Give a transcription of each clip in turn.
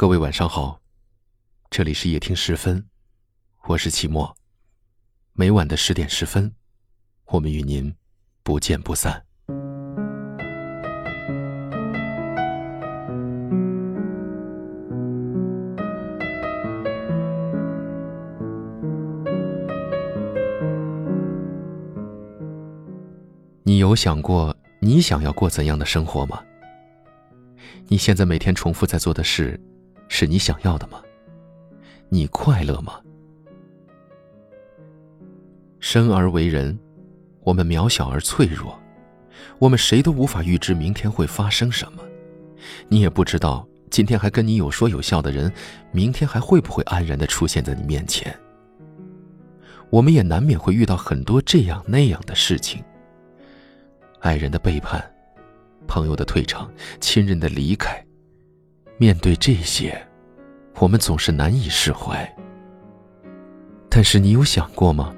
各位晚上好，这里是夜听十分，我是齐墨。每晚的十点十分，我们与您不见不散。你有想过你想要过怎样的生活吗？你现在每天重复在做的事？是你想要的吗？你快乐吗？生而为人，我们渺小而脆弱，我们谁都无法预知明天会发生什么。你也不知道今天还跟你有说有笑的人，明天还会不会安然的出现在你面前。我们也难免会遇到很多这样那样的事情：爱人的背叛，朋友的退场，亲人的离开。面对这些，我们总是难以释怀。但是你有想过吗？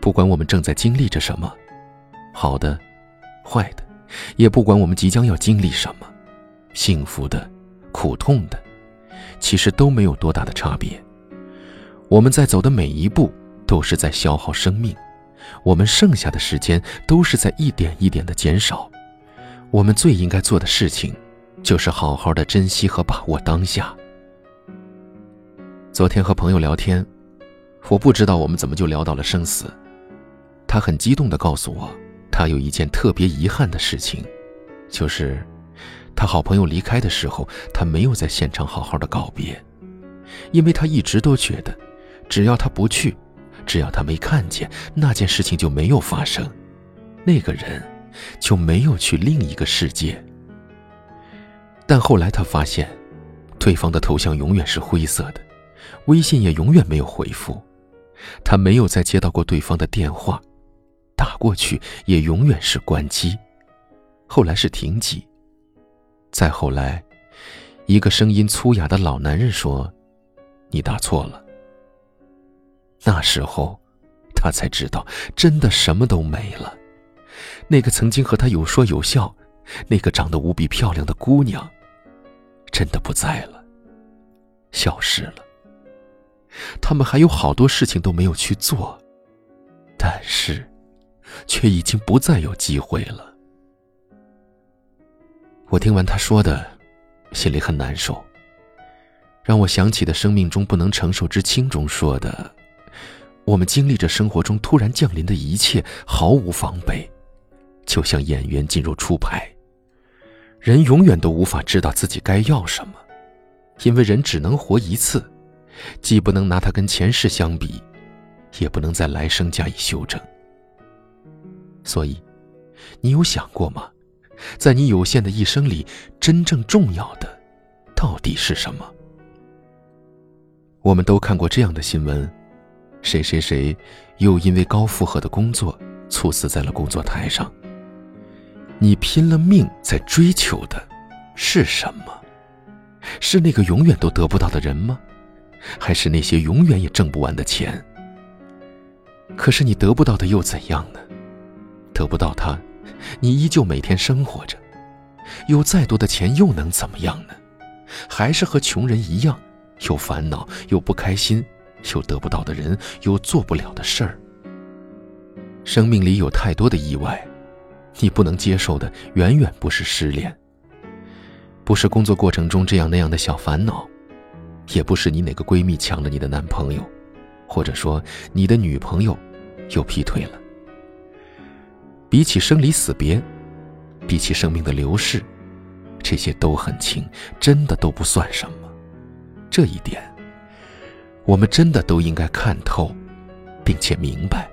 不管我们正在经历着什么，好的、坏的，也不管我们即将要经历什么，幸福的、苦痛的，其实都没有多大的差别。我们在走的每一步都是在消耗生命，我们剩下的时间都是在一点一点的减少。我们最应该做的事情。就是好好的珍惜和把握当下。昨天和朋友聊天，我不知道我们怎么就聊到了生死。他很激动的告诉我，他有一件特别遗憾的事情，就是他好朋友离开的时候，他没有在现场好好的告别，因为他一直都觉得，只要他不去，只要他没看见那件事情就没有发生，那个人就没有去另一个世界。但后来他发现，对方的头像永远是灰色的，微信也永远没有回复，他没有再接到过对方的电话，打过去也永远是关机，后来是停机。再后来，一个声音粗哑的老男人说：“你打错了。”那时候，他才知道，真的什么都没了。那个曾经和他有说有笑，那个长得无比漂亮的姑娘。真的不在了，消失了。他们还有好多事情都没有去做，但是，却已经不再有机会了。我听完他说的，心里很难受，让我想起的《生命中不能承受之轻》中说的：“我们经历着生活中突然降临的一切，毫无防备，就像演员进入初牌。”人永远都无法知道自己该要什么，因为人只能活一次，既不能拿它跟前世相比，也不能在来生加以修正。所以，你有想过吗？在你有限的一生里，真正重要的到底是什么？我们都看过这样的新闻：谁谁谁又因为高负荷的工作猝死在了工作台上。你拼了命在追求的是什么？是那个永远都得不到的人吗？还是那些永远也挣不完的钱？可是你得不到的又怎样呢？得不到他，你依旧每天生活着。有再多的钱又能怎么样呢？还是和穷人一样，有烦恼，有不开心，有得不到的人，有做不了的事儿。生命里有太多的意外。你不能接受的，远远不是失恋，不是工作过程中这样那样的小烦恼，也不是你哪个闺蜜抢了你的男朋友，或者说你的女朋友又劈腿了。比起生离死别，比起生命的流逝，这些都很轻，真的都不算什么。这一点，我们真的都应该看透，并且明白。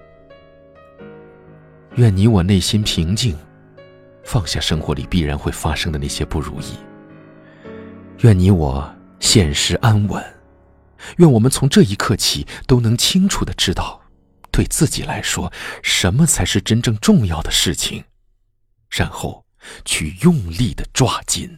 愿你我内心平静，放下生活里必然会发生的那些不如意。愿你我现实安稳，愿我们从这一刻起都能清楚的知道，对自己来说什么才是真正重要的事情，然后去用力的抓紧。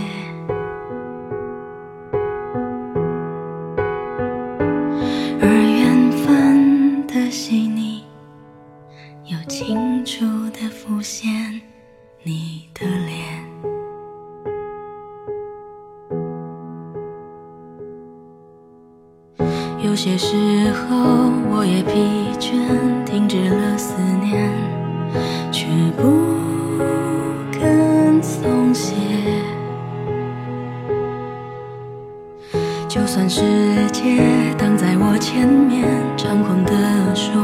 你的脸。有些时候，我也疲倦，停止了思念，却不肯松懈。就算世界挡在我前面，猖狂地说，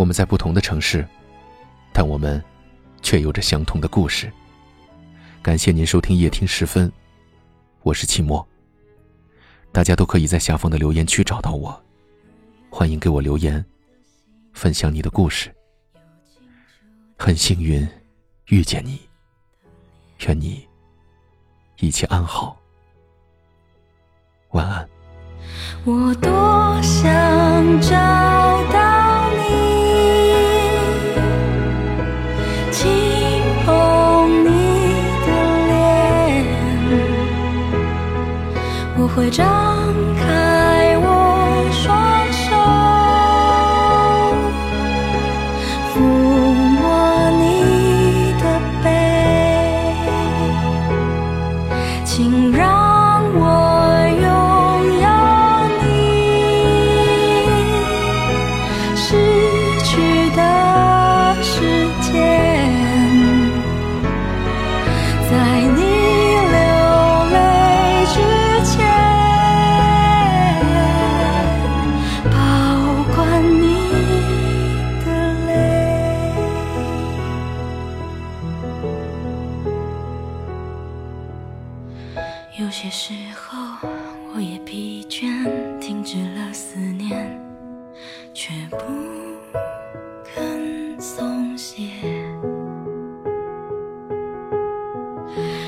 我们在不同的城市，但我们却有着相同的故事。感谢您收听夜听时分，我是寂寞。大家都可以在下方的留言区找到我，欢迎给我留言，分享你的故事。很幸运遇见你，愿你一切安好，晚安。我多想找会张开我双手，抚摸你的背，请让我拥有你，失去的时间，在你有些时候，我也疲倦，停止了思念，却不肯松懈。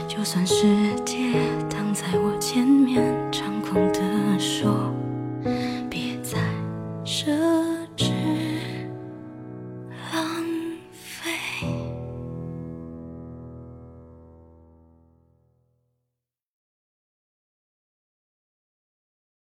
就算世界挡在我前面，